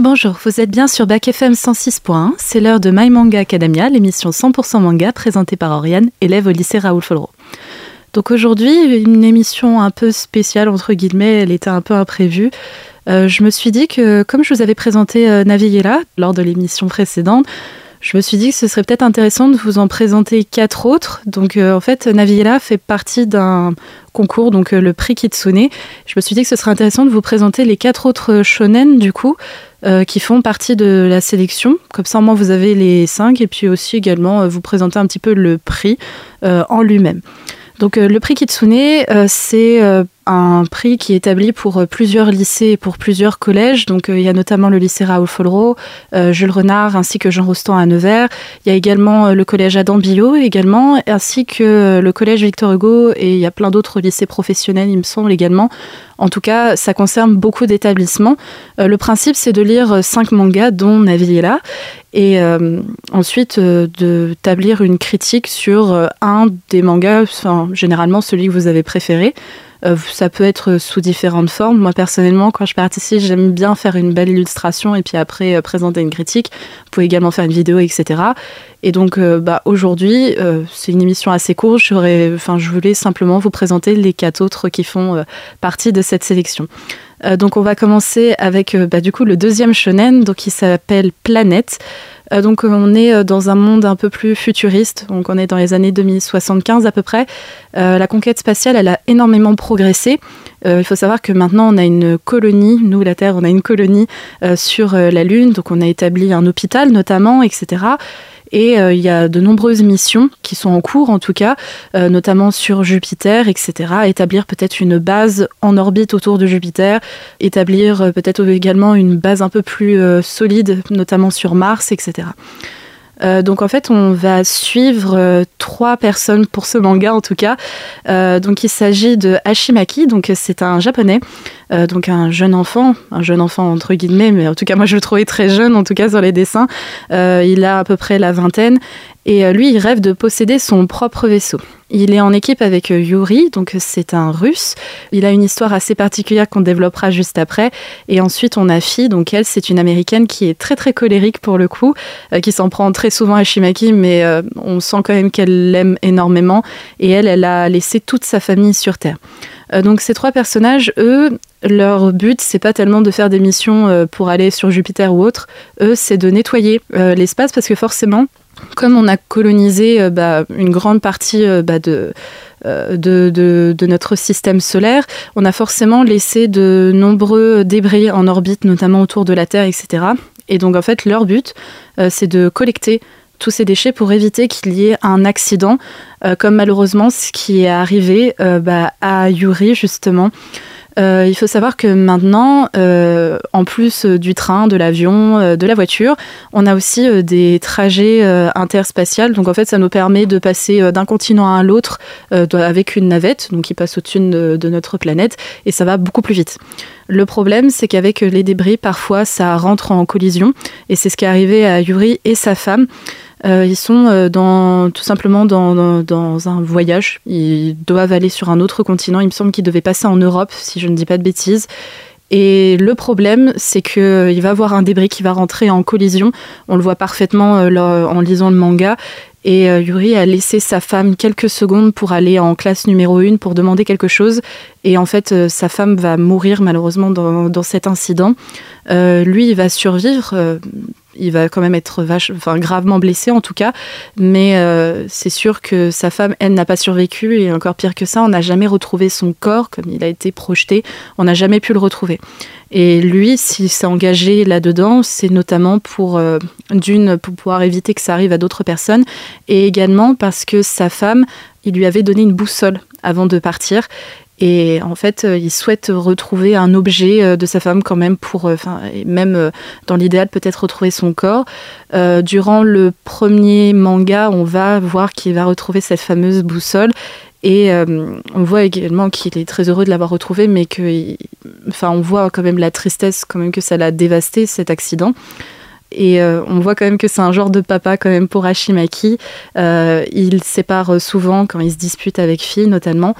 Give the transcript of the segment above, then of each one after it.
Bonjour, vous êtes bien sur Bac FM 106.1. C'est l'heure de My Manga Academia, l'émission 100% manga présentée par Oriane, élève au lycée Raoul Folro. Donc aujourd'hui, une émission un peu spéciale, entre guillemets, elle était un peu imprévue. Euh, je me suis dit que, comme je vous avais présenté euh, lors de l'émission précédente, je me suis dit que ce serait peut-être intéressant de vous en présenter quatre autres. Donc euh, en fait, Naviera fait partie d'un concours, donc le prix Kitsune. Je me suis dit que ce serait intéressant de vous présenter les quatre autres shonen, du coup, qui font partie de la sélection. Comme ça, au moins, vous avez les cinq. Et puis aussi, également, vous présenter un petit peu le prix en lui-même. Donc le prix Kitsune, c'est un prix qui est établi pour euh, plusieurs lycées et pour plusieurs collèges. Donc, euh, il y a notamment le lycée Raoul Follereau, euh, Jules Renard, ainsi que Jean Rostand à Nevers. Il y a également le collège Adam Billot, également, ainsi que le collège Victor Hugo. Et il y a plein d'autres lycées professionnels, il me semble, également. En tout cas, ça concerne beaucoup d'établissements. le principe, c'est de lire cinq mangas, dont Naviera, et ensuite d'établir une critique sur un des mangas, enfin, généralement celui que vous avez préféré. Euh, ça peut être sous différentes formes. Moi, personnellement, quand je participe, j'aime bien faire une belle illustration et puis après euh, présenter une critique. Vous pouvez également faire une vidéo, etc. Et donc, euh, bah, aujourd'hui, c'est une émission assez courte. Je voulais simplement vous présenter les quatre autres qui font partie de cette sélection. donc, on va commencer avec bah, du coup le deuxième shonen, donc qui s'appelle Planète. Euh, donc on est euh, dans un monde un peu plus futuriste, donc on est dans les années 2075 à peu près. Euh, la conquête spatiale, elle a énormément progressé. il faut savoir que maintenant on a une colonie, nous la Terre, on a une colonie sur la Lune, donc on a établi un hôpital notamment, etc. Et euh, il y a de nombreuses missions qui sont en cours, en tout cas, euh, notamment sur Jupiter, etc. Établir peut-être une base en orbite autour de Jupiter, établir euh, peut-être également une base un peu plus solide, notamment sur Mars, etc. Euh, donc en fait, on va suivre euh, trois personnes pour ce manga en tout cas. Euh, donc il s'agit de Hashimaki, donc c'est un japonais, donc un jeune enfant, un jeune enfant entre guillemets, mais en tout cas moi je le trouvais très jeune en tout cas sur les dessins. il a à peu près la vingtaine et lui il rêve de posséder son propre vaisseau. Il est en équipe avec euh, Yuri, donc c'est un russe. Il a une histoire assez particulière qu'on développera juste après. Et ensuite, on a Fi, donc elle, c'est une américaine qui est très très colérique pour le coup, euh, qui s'en prend très souvent à Shimaki, mais euh, on sent quand même qu'elle l'aime énormément. Et elle, elle a laissé toute sa famille sur Terre. donc ces trois personnages, eux, leur but, c'est pas tellement de faire des missions pour aller sur Jupiter ou autre. Eux, c'est de nettoyer l'espace parce que forcément, comme on a colonisé euh, bah, une grande partie euh, bah, euh, de, notre système solaire, on a forcément laissé de nombreux débris en orbite, notamment autour de la Terre, etc. Et donc en fait, leur but, c'est de collecter tous ces déchets pour éviter qu'il y ait un accident, comme malheureusement ce qui est arrivé bah, à Yuri justement. Euh, il faut savoir que maintenant, euh, en plus euh, du train, de l'avion, de la voiture, on a aussi des trajets interspatials. Donc en fait, ça nous permet de passer d'un continent à l'autre avec une navette, donc qui passe au-dessus de, de, notre planète, et ça va beaucoup plus vite. Le problème, c'est qu'avec les débris, parfois, ça rentre en collision, et c'est ce qui est arrivé à Yuri et sa femme. Euh, ils sont euh, tout simplement dans, un voyage. Ils doivent aller sur un autre continent. Il me semble qu'ils devaient passer en Europe, si je ne dis pas de bêtises. Et le problème, c'est qu'il euh, va avoir un débris qui va rentrer en collision. On le voit parfaitement en lisant le manga. Et Yuri a laissé sa femme quelques secondes pour aller en classe numéro 1 pour demander quelque chose. Et en fait, sa femme va mourir malheureusement dans cet incident. lui, il va survivre il va quand même être vache, enfin, gravement blessé en tout cas. Mais euh, c'est sûr que sa femme, elle, n'a pas survécu. Et encore pire que ça, on n'a jamais retrouvé son corps, comme il a été projeté. On n'a jamais pu le retrouver. Et lui, s'il s'est engagé là-dedans, c'est notamment pour, euh, d'une, pour pouvoir éviter que ça arrive à d'autres personnes. Et également parce que sa femme, il lui avait donné une boussole avant de partir. Et en fait, euh, il souhaite retrouver un objet euh, de sa femme quand même pour, euh, enfin, même dans l'idéal, peut-être retrouver son corps. durant le premier manga, on va voir qu'il va retrouver cette fameuse boussole. Et on voit également qu'il est très heureux de l'avoir retrouvée, mais que, enfin, on voit quand même la tristesse quand même que ça l'a dévasté cet accident. Et on voit quand même que c'est un genre de papa quand même pour Hashimaki. il sépare souvent quand il se dispute avec fille notamment.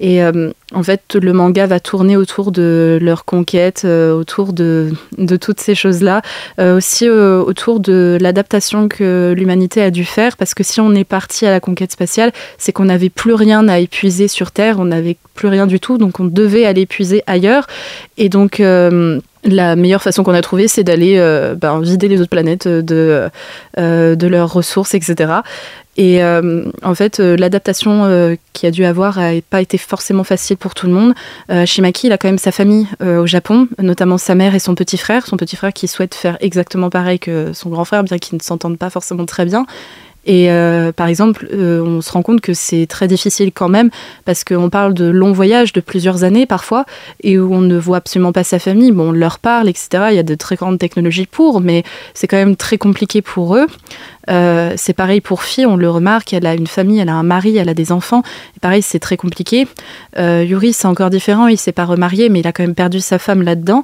Et en fait, le manga va tourner autour de leur conquête, autour de, toutes ces choses-là, aussi autour de l'adaptation que l'humanité a dû faire, parce que si on est parti à la conquête spatiale, c'est qu'on n'avait plus rien à épuiser sur Terre, on n'avait plus rien du tout, donc on devait aller épuiser ailleurs. Et donc la meilleure façon qu'on a trouvé, c'est d'aller euh, ben, vider les autres planètes de, euh, de leurs ressources, etc. Et euh, en fait, l'adaptation qu'il a dû avoir n'a pas été forcément facile pour tout le monde. Shimaki, il a quand même sa famille au Japon, notamment sa mère et son petit frère. Son petit frère qui souhaite faire exactement pareil que son grand frère, bien qu'ils ne s'entendent pas forcément très bien. Et euh, par exemple, euh, on se rend compte que c'est très difficile quand même, parce qu'on parle de longs voyages de plusieurs années parfois, et où on ne voit absolument pas sa famille. Bon, on leur parle, etc. Il y a de très grandes technologies pour, mais c'est quand même très compliqué pour eux. Euh, c'est pareil pour Fille, on le remarque, elle a une famille, elle a un mari, elle a des enfants. Et pareil, c'est très compliqué. Yuri, c'est encore différent, il s'est pas remarié, mais il a quand même perdu sa femme là-dedans.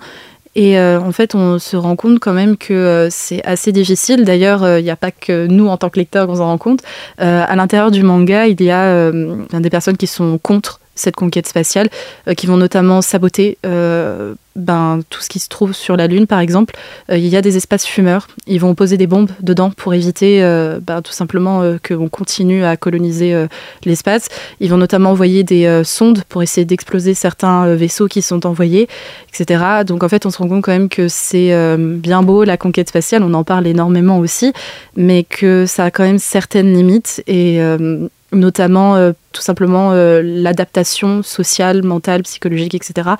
Et euh, en fait, on se rend compte quand même que euh, c'est assez difficile. D'ailleurs, il n'y a pas que nous, en tant que lecteurs, qu'on s'en rend compte. à l'intérieur du manga, il y a des personnes qui sont contre cette conquête spatiale, euh, qui vont notamment saboter euh, ben, tout ce qui se trouve sur la Lune, par exemple. Euh, il y a des espaces fumeurs. Ils vont poser des bombes dedans pour éviter ben, tout simplement qu'on continue à coloniser l'espace. Ils vont notamment envoyer des sondes pour essayer d'exploser certains vaisseaux qui sont envoyés, etc. Donc en fait, on se rend compte quand même que c'est bien beau la conquête spatiale, on en parle énormément aussi, mais que ça a quand même certaines limites et notamment euh, tout simplement euh, l'adaptation sociale, mentale, psychologique, etc.,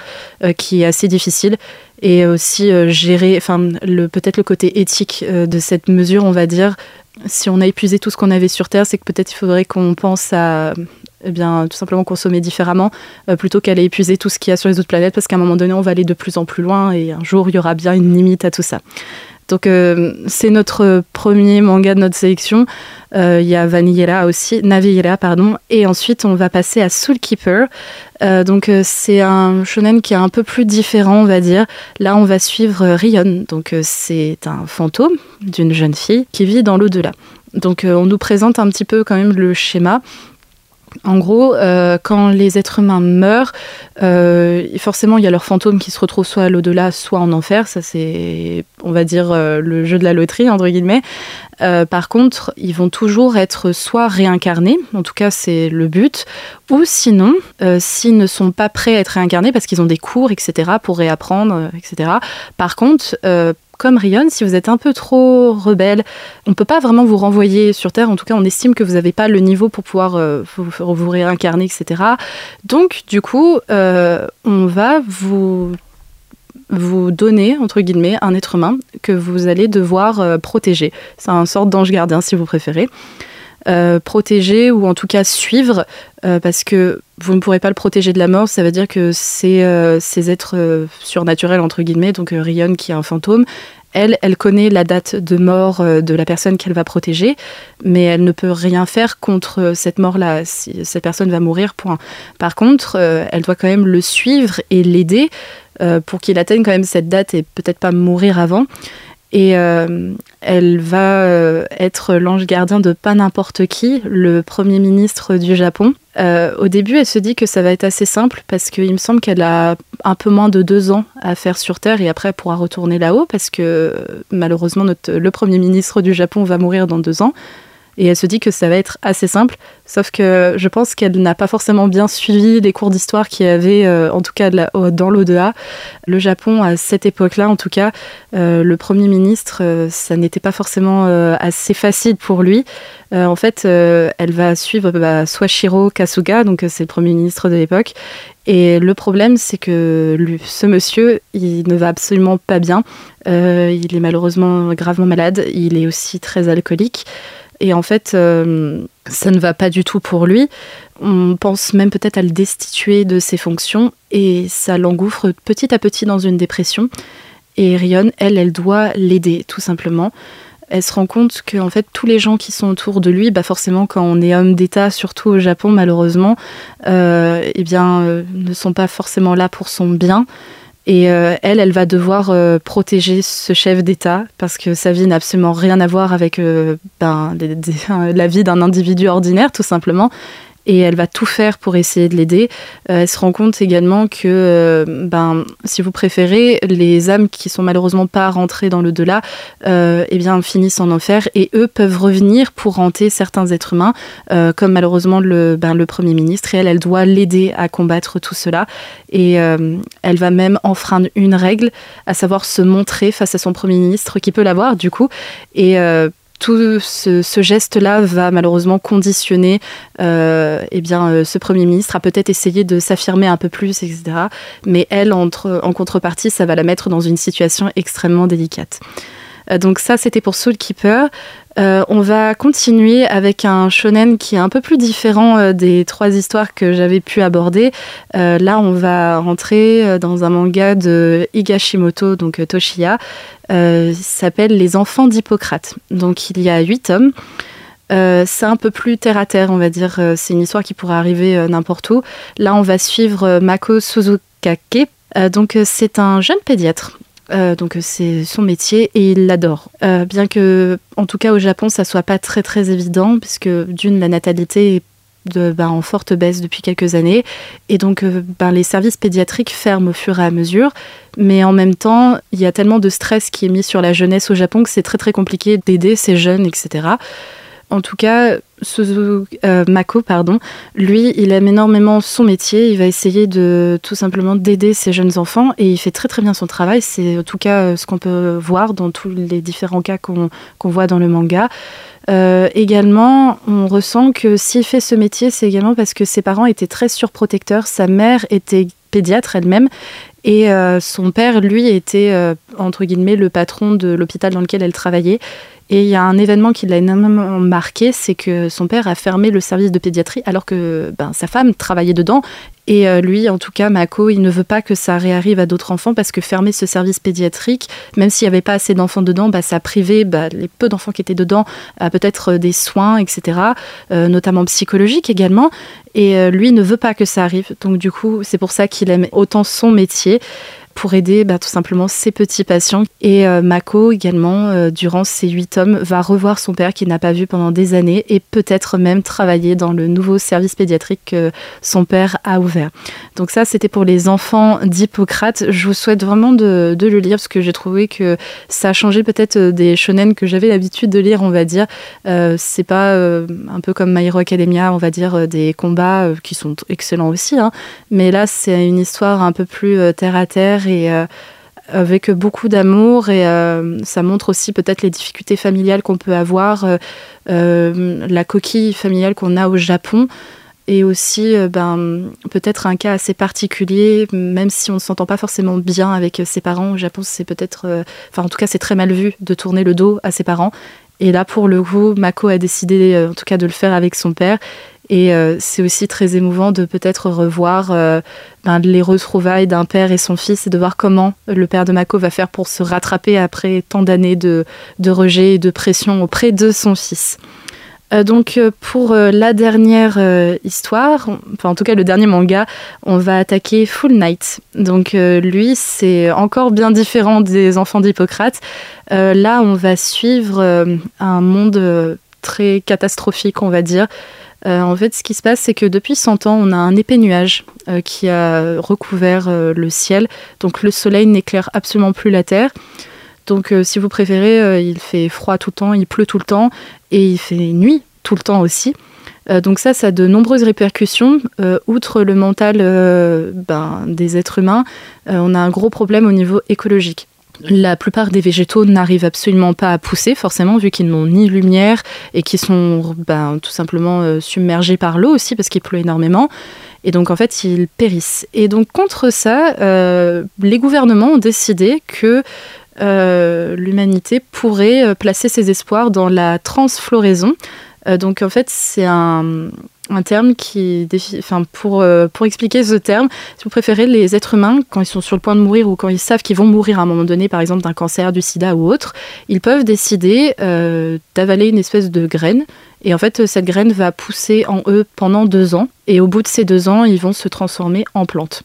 euh, qui est assez difficile. Et aussi gérer, enfin, peut-être le côté éthique de cette mesure, on va dire. Si on a épuisé tout ce qu'on avait sur Terre, c'est que peut-être il faudrait qu'on pense à eh bien, tout simplement consommer différemment plutôt qu'aller épuiser tout ce qu'il y a sur les autres planètes parce qu'à un moment donné, on va aller de plus en plus loin et un jour, il y aura bien une limite à tout ça. Donc euh, c'est notre premier manga de notre sélection. Euh, il y a Vanilla aussi, Navillera pardon, et ensuite on va passer à Soul Keeper. Euh, donc c'est un shonen qui est un peu plus différent, on va dire. Là, on va suivre Rion. Donc c'est un fantôme d'une jeune fille qui vit dans l'au-delà. Donc on nous présente un petit peu quand même le schéma. En gros, euh, quand les êtres humains meurent, euh, forcément, il y a leur fantôme qui se retrouve soit à l'au-delà, soit en enfer. Ça, c'est, on va dire, euh, le jeu de la loterie, entre guillemets. par contre, ils vont toujours être soit réincarnés, en tout cas, c'est le but, ou sinon, s'ils ne sont pas prêts à être réincarnés parce qu'ils ont des cours, etc., pour réapprendre, etc. Par contre, comme Rion, si vous êtes un peu trop rebelle, on ne peut pas vraiment vous renvoyer sur Terre. En tout cas, on estime que vous n'avez pas le niveau pour pouvoir euh, vous, réincarner, etc. Donc, du coup, euh, on va vous vous donner, entre guillemets, un être humain que vous allez devoir euh, protéger. C'est un sorte d'ange gardien, si vous préférez. Euh, protéger ou en tout cas suivre, euh, parce que vous ne pourrez pas le protéger de la mort. Ça veut dire que c'est euh, ces êtres surnaturels, entre guillemets, donc Rion qui est un fantôme, elle, elle connaît la date de mort de la personne qu'elle va protéger, mais elle ne peut rien faire contre cette mort-là. Si cette personne va mourir, point. Par contre, elle doit quand même le suivre et l'aider pour qu'il atteigne quand même cette date et peut-être pas mourir avant. Et elle va euh, être l'ange gardien de pas n'importe qui, le Premier ministre du Japon. Euh, au début, elle se dit que ça va être assez simple parce qu'il me semble qu'elle a un peu moins de deux ans à faire sur Terre et après pourra retourner là-haut parce que malheureusement le Premier ministre du Japon va mourir dans deux ans. Et elle se dit que ça va être assez simple, sauf que je pense qu'elle n'a pas forcément bien suivi les cours d'histoire qu'il y avait, euh, en tout cas dans l'ODA. Le Japon, à cette époque-là, en tout cas, euh, le Premier ministre, euh, ça n'était pas forcément assez facile pour lui. en fait, elle va suivre bah, Swashiro Kasuga, donc c'est le Premier ministre de l'époque. Et le problème, c'est que ce monsieur, il ne va absolument pas bien. il est malheureusement gravement malade. Il est aussi très alcoolique. Et en fait, euh, ça ne va pas du tout pour lui. On pense même peut-être à le destituer de ses fonctions et ça l'engouffre petit à petit dans une dépression. Et Rion, elle, elle doit l'aider tout simplement. Elle se rend compte que en fait tous les gens qui sont autour de lui, bah forcément quand on est homme d'État, surtout au Japon malheureusement, euh, eh bien euh, ne sont pas forcément là pour son bien. Et euh, elle, elle va devoir euh, protéger ce chef d'État parce que sa vie n'a absolument rien à voir avec euh, ben, la vie d'un individu ordinaire, tout simplement. Et elle va tout faire pour essayer de l'aider. elle se rend compte également que, ben, si vous préférez, les âmes qui sont malheureusement pas rentrées dans le delà, eh bien, finissent en enfer et eux peuvent revenir pour hanter certains êtres humains, comme malheureusement le, ben, le Premier ministre. Et elle, elle doit l'aider à combattre tout cela. Et elle va même enfreindre une règle, à savoir se montrer face à son Premier ministre, qui peut l'avoir du coup. Et euh, tout ce, geste-là va malheureusement conditionner euh, eh bien, euh, ce Premier ministre à peut-être essayer de s'affirmer un peu plus, etc. Mais elle, en contrepartie, ça va la mettre dans une situation extrêmement délicate. donc ça, c'était pour Soul Keeper. Euh, on va continuer avec un shonen qui est un peu plus différent euh, des trois histoires que j'avais pu aborder. Euh, là, on va rentrer dans un manga de Higashimoto, donc Toshiya. il s'appelle Les enfants d'Hippocrate. Donc, il y a huit tomes. c'est un peu plus terre à terre, on va dire. C'est une histoire qui pourrait arriver n'importe où. Là, on va suivre Mako Suzukake. donc, c'est un jeune pédiatre euh, donc c'est son métier et il l'adore. Euh, bien que, en tout cas au Japon, ça soit pas très très évident, puisque d'une, la natalité est de, ben, en forte baisse depuis quelques années, et donc euh, ben, les services pédiatriques ferment au fur et à mesure, mais en même temps, il y a tellement de stress qui est mis sur la jeunesse au Japon que c'est très très compliqué d'aider ces jeunes, etc. En tout cas, euh, Mako, pardon, lui, il aime énormément son métier. Il va essayer de tout simplement d'aider ses jeunes enfants et il fait très très bien son travail. C'est en tout cas euh, ce qu'on peut voir dans tous les différents cas qu'on voit dans le manga. Euh, également, on ressent que s'il fait ce métier, c'est également parce que ses parents étaient très surprotecteurs. Sa mère était pédiatre elle-même et son père, lui, était entre guillemets le patron de l'hôpital dans lequel elle travaillait. Et il y a un événement qui l'a énormément marqué, c'est que son père a fermé le service de pédiatrie alors que ben, sa femme travaillait dedans. Et euh, lui, en tout cas, Mako, il ne veut pas que ça réarrive à d'autres enfants parce que fermer ce service pédiatrique, même s'il n'y avait pas assez d'enfants dedans, bah, ça privait bah, les peu d'enfants qui étaient dedans à peut-être des soins, etc., euh, notamment psychologiques également. Et euh, lui ne veut pas que ça arrive. Donc du coup, c'est pour ça qu'il aime autant son métier pour aider bah, tout simplement ses petits patients. Et euh, Mako également, euh, durant ces huit tomes, va revoir son père qu'il n'a pas vu pendant des années et peut-être même travailler dans le nouveau service pédiatrique que son père a ouvert. Donc ça, c'était pour les enfants d'Hippocrate. Je vous souhaite vraiment de, le lire parce que j'ai trouvé que ça a changé peut-être euh, des shonen que j'avais l'habitude de lire, on va dire. c'est pas un peu comme My Hero Academia, on va dire, des combats qui sont excellents aussi. Hein. Mais là, c'est une histoire un peu plus terre à terre et euh, avec beaucoup d'amour et euh, ça montre aussi peut-être les difficultés familiales qu'on peut avoir, euh, la coquille familiale qu'on a au Japon et aussi ben, peut-être un cas assez particulier, même si on ne s'entend pas forcément bien avec ses parents. Au Japon, c'est peut-être, enfin en tout cas, c'est très mal vu de tourner le dos à ses parents. Et là, pour le coup, Mako a décidé en tout cas de le faire avec son père. Et euh, c'est aussi très émouvant de peut-être revoir euh, ben, les retrouvailles d'un père et son fils et de voir comment le père de Mako va faire pour se rattraper après tant d'années de, rejet et de pression auprès de son fils. Euh, donc pour la dernière histoire, enfin en tout cas le dernier manga, on va attaquer Full Night. Donc lui c'est encore bien différent des enfants d'Hippocrate. là on va suivre un monde très catastrophique on va dire. Euh, en fait, ce qui se passe, c'est que depuis 100 ans, on a un épais nuage euh, qui a recouvert euh, le ciel. Donc le soleil n'éclaire absolument plus la Terre. Donc si vous préférez, il fait froid tout le temps, il pleut tout le temps et il fait nuit tout le temps aussi. donc ça, ça a de nombreuses répercussions. outre le mental ben, des êtres humains, on a un gros problème au niveau écologique. La plupart des végétaux n'arrivent absolument pas à pousser, forcément, vu qu'ils n'ont ni lumière et qu'ils sont ben, tout simplement euh, submergés par l'eau aussi, parce qu'il pleut énormément. Et donc, en fait, ils périssent. Et donc, contre ça, euh, les gouvernements ont décidé que euh, l'humanité pourrait placer ses espoirs dans la transfloraison. donc, en fait, c'est un, un terme qui enfin pour euh, pour expliquer ce terme si vous préférez les êtres humains quand ils sont sur le point de mourir ou quand ils savent qu'ils vont mourir à un moment donné par exemple d'un cancer du sida ou autre ils peuvent décider euh, d'avaler une espèce de graine. Et en fait cette graine va pousser en eux pendant deux ans. Et au bout de ces deux ans ils vont se transformer en plante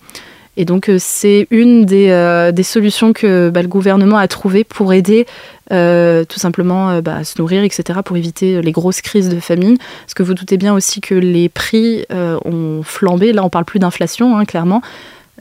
Et donc, euh, c'est une des, euh, solutions que bah, le gouvernement a trouvées pour aider euh, tout simplement bah, à se nourrir, etc., pour éviter les grosses crises de famine. Parce que vous doutez bien aussi que les prix ont flambé. Là, on parle plus d'inflation, hein, clairement.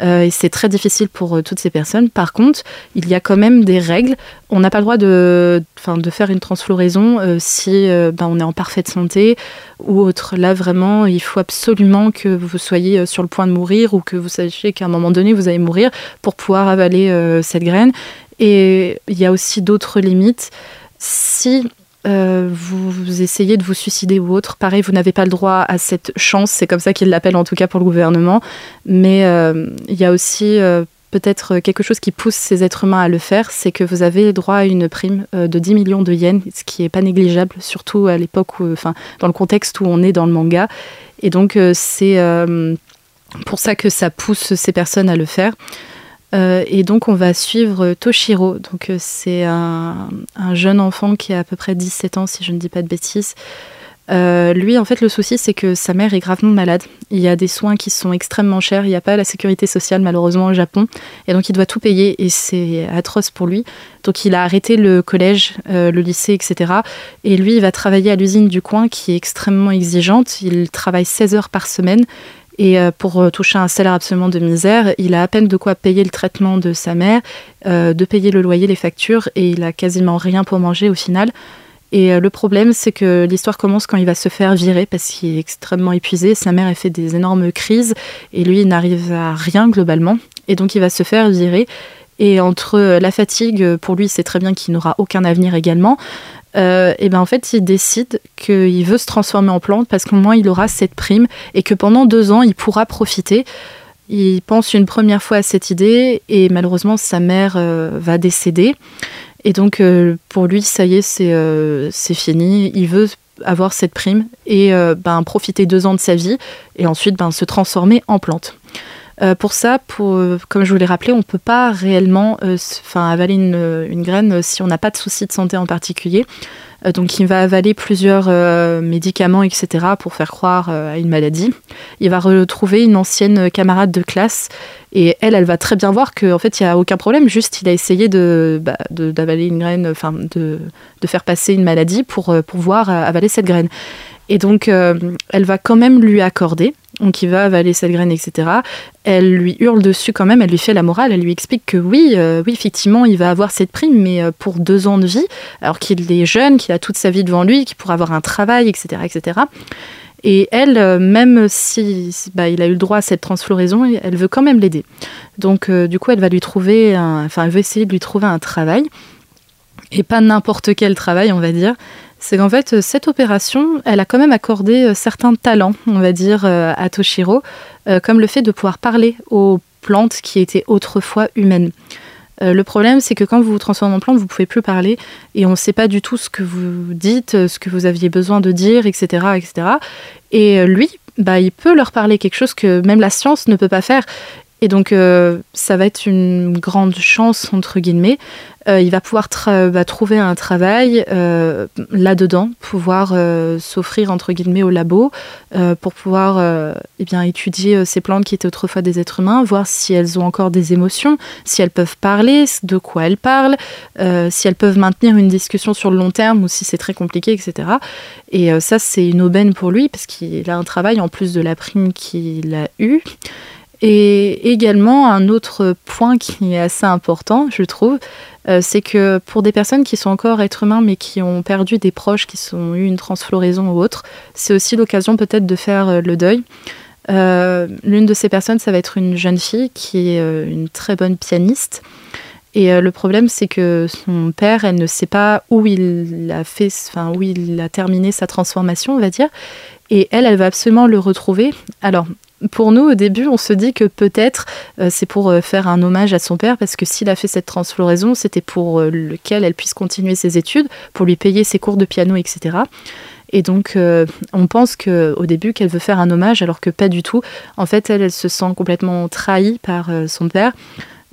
Euh, c'est très difficile pour euh, toutes ces personnes. Par contre, il y a quand même des règles. On n'a pas le droit de, de faire une transfloraison euh, si ben, on est en parfaite santé ou autre. Là, vraiment, il faut absolument que vous soyez sur le point de mourir ou que vous sachiez qu'à un moment donné, vous allez mourir pour pouvoir avaler cette graine. Et il y a aussi d'autres limites. Si euh, vous, essayez de vous suicider ou autre. Pareil, vous n'avez pas le droit à cette chance, c'est comme ça qu'ils l'appellent en tout cas pour le gouvernement. Mais euh, il y a aussi euh, peut-être quelque chose qui pousse ces êtres humains à le faire, c'est que vous avez droit à une prime de 10 millions de yens, ce qui n'est pas négligeable, surtout à l'époque, enfin dans le contexte où on est dans le manga. Et donc c'est pour ça que ça pousse ces personnes à le faire. Euh, et donc on va suivre Toshiro. Donc euh, c'est un, jeune enfant qui a à peu près 17 ans si je ne dis pas de bêtises. Euh, lui, en fait, le souci, c'est que sa mère est gravement malade. Il y a des soins qui sont extrêmement chers. Il n'y a pas la sécurité sociale, malheureusement, au Japon. Et donc, il doit tout payer et c'est atroce pour lui. Donc, il a arrêté le collège, le lycée, etc. Et lui, il va travailler à l'usine du coin qui est extrêmement exigeante. Il travaille 16 heures par semaine et euh, pour euh, toucher un salaire absolument de misère, il a à peine de quoi payer le traitement de sa mère, euh, de payer le loyer, les factures, et il a quasiment rien pour manger au final. Et le problème, c'est que l'histoire commence quand il va se faire virer parce qu'il est extrêmement épuisé. Sa mère a fait des énormes crises et lui, il n'arrive à rien globalement. Et donc, il va se faire virer. Et entre la fatigue, pour lui, c'est très bien qu'il n'aura aucun avenir également. Euh, et ben en fait, il décide qu'il veut se transformer en plante parce qu'au moins il aura cette prime et que pendant deux ans, il pourra profiter. Il pense une première fois à cette idée et malheureusement, sa mère euh, va décéder. Et donc, euh, pour lui, ça y est, c'est fini. Il veut avoir cette prime et ben, profiter deux ans de sa vie et ensuite ben, se transformer en plante. Euh, pour ça, pour, comme je vous l'ai rappelé, on ne peut pas réellement euh, avaler une, graine si on n'a pas de souci de santé en particulier. Euh, donc il va avaler plusieurs médicaments, etc., pour faire croire à une maladie. Il va retrouver une ancienne camarade de classe et elle, elle va très bien voir qu'en fait, il n'y a aucun problème, juste il a essayé bah, d'avaler une graine, enfin de, de, faire passer une maladie pour pouvoir avaler cette graine. Et donc, elle va quand même lui accorder donc il va avaler cette graine, etc. Elle lui hurle dessus quand même, elle lui fait la morale, elle lui explique que oui, euh, oui, effectivement, il va avoir cette prime, mais euh, pour deux ans de vie, alors qu'il est jeune, qu'il a toute sa vie devant lui, qu'il pourra avoir un travail, etc., etc. Et elle, euh, même si bah, il a eu le droit à cette transfloraison, elle veut quand même l'aider. Donc, du coup, elle va lui trouver, enfin, elle veut essayer de lui trouver un travail, et pas n'importe quel travail, on va dire c'est qu'en fait, euh, cette opération, elle a quand même accordé euh, certains talents, on va dire, euh, à Toshiro, comme le fait de pouvoir parler aux plantes qui étaient autrefois humaines. le problème, c'est que quand vous vous transformez en plante, vous ne pouvez plus parler et on ne sait pas du tout ce que vous dites, ce que vous aviez besoin de dire, etc. etc. Et lui, bah, il peut leur parler quelque chose que même la science ne peut pas faire. Et donc, ça va être une grande chance, entre guillemets, euh, il va pouvoir bah, trouver un travail euh, là-dedans, pouvoir euh, s'offrir entre guillemets au labo pour pouvoir eh bien, étudier ces plantes qui étaient autrefois des êtres humains, voir si elles ont encore des émotions, si elles peuvent parler, de quoi elles parlent, si elles peuvent maintenir une discussion sur le long terme ou si c'est très compliqué, etc. Et ça, c'est une aubaine pour lui parce qu'il a un travail en plus de la prime qu'il a eue. Et également, un autre point qui est assez important, je trouve, euh, c'est que pour des personnes qui sont encore êtres humains mais qui ont perdu des proches, qui ont eu une transfloraison ou autre, c'est aussi l'occasion peut-être de faire euh, le deuil. Euh, l'une de ces personnes, ça va être une jeune fille qui est une très bonne pianiste. Et le problème, c'est que son père, elle ne sait pas où il a fait, enfin où il a terminé sa transformation, on va dire. Et elle, elle va absolument le retrouver. Alors, pour nous, au début, on se dit que peut-être euh, c'est pour euh, faire un hommage à son père, parce que s'il a fait cette transfloraison, c'était pour euh, lequel elle puisse continuer ses études, pour lui payer ses cours de piano, etc. Et donc, on pense qu'au début qu'elle veut faire un hommage, alors que pas du tout. En fait, elle, elle se sent complètement trahie par son père.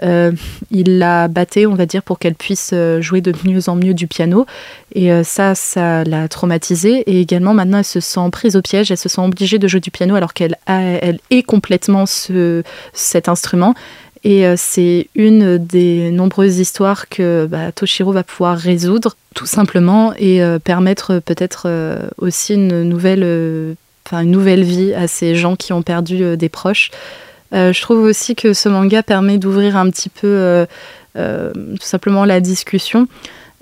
Il l'a battée, on va dire, pour qu'elle puisse jouer de mieux en mieux du piano. Et ça, ça l'a traumatisée. Et également, maintenant, elle se sent prise au piège, elle se sent obligée de jouer du piano alors qu'elle elle est complètement ce, cet instrument. Et euh, c'est une des nombreuses histoires que bah, Toshiro va pouvoir résoudre, tout simplement, et euh, permettre peut-être euh, aussi une nouvelle, une nouvelle vie à ces gens qui ont perdu des proches. Je trouve aussi que ce manga permet d'ouvrir un petit peu tout simplement la discussion.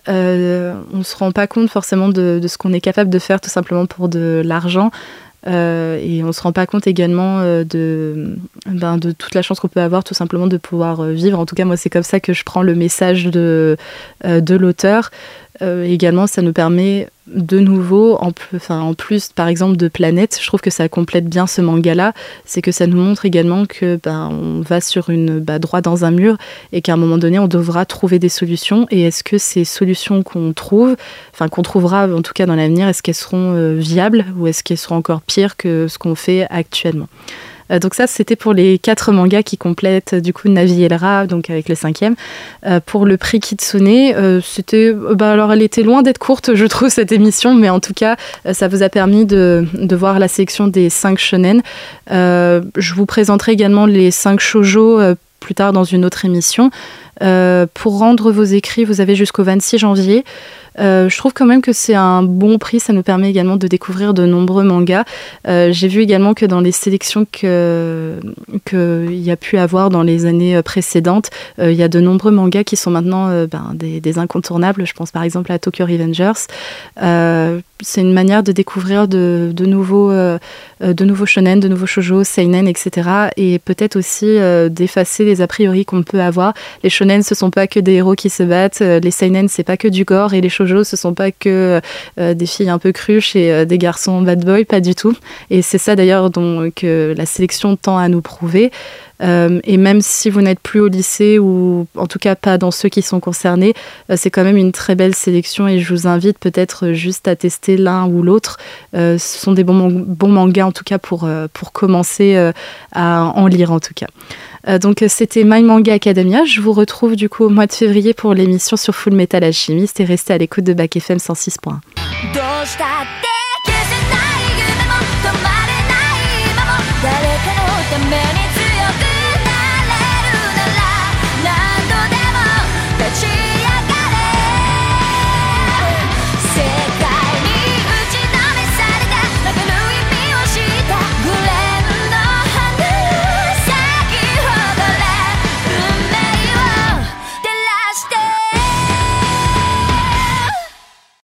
on ne se rend pas compte forcément de, ce qu'on est capable de faire tout simplement pour de l'argent. Euh, et on ne se rend pas compte également euh, de, ben, de toute la chance qu'on peut avoir tout simplement de pouvoir euh, vivre. En tout cas, moi, c'est comme ça que je prends le message de, de l'auteur. Également, ça nous permet de nouveau, en, en plus par exemple de Planète, je trouve que ça complète bien ce manga-là, c'est que ça nous montre également que ben, on va sur une bah, droit dans un mur et qu'à un moment donné on devra trouver des solutions. Et est-ce que ces solutions qu'on trouve, enfin qu'on trouvera en tout cas dans l'avenir, est-ce qu'elles seront euh, viables ou est-ce qu'elles seront encore pires que ce qu'on fait actuellement? Euh, donc ça, c'était pour les quatre mangas qui complètent du coup Navi et Ra, donc avec le cinquième. Euh, pour le prix Kitsune, euh, c'était, bah, alors elle était loin d'être courte, je trouve cette émission, mais en tout cas, ça vous a permis de, voir la sélection des cinq shonen. je vous présenterai également les cinq shoujo plus tard dans une autre émission. Pour rendre vos écrits, vous avez jusqu'au 26 janvier. Euh, je trouve quand même que c'est un bon prix. Ça nous permet également de découvrir de nombreux mangas. Euh, j'ai vu également que dans les sélections qu'il y a pu avoir dans les années précédentes, euh, il y a de nombreux mangas qui sont maintenant ben, des, incontournables. Je pense par exemple à Tokyo Revengers. c'est une manière de découvrir de, nouveaux, de nouveaux shonen, de nouveaux shoujo, seinen, etc. Et peut-être aussi d'effacer les a priori qu'on peut avoir. Ce sont pas que des héros qui se battent. Les seinen, c'est pas que du gore. Et les shoujo, ce sont pas que euh, des filles un peu cruches et euh, des garçons bad boy, pas du tout. Et c'est ça d'ailleurs que la sélection tend à nous prouver. Euh, et même si vous n'êtes plus au lycée ou en tout cas pas dans ceux qui sont concernés, c'est quand même une très belle sélection et je vous invite peut-être juste à tester l'un ou l'autre. ce sont des bons, bons mangas en tout cas pour, pour commencer à en lire en tout cas. Euh, donc c'était My Manga Academia. Je vous retrouve du coup au mois de février pour l'émission sur Full Metal Alchemist et restez à l'écoute de Back FM 106.1.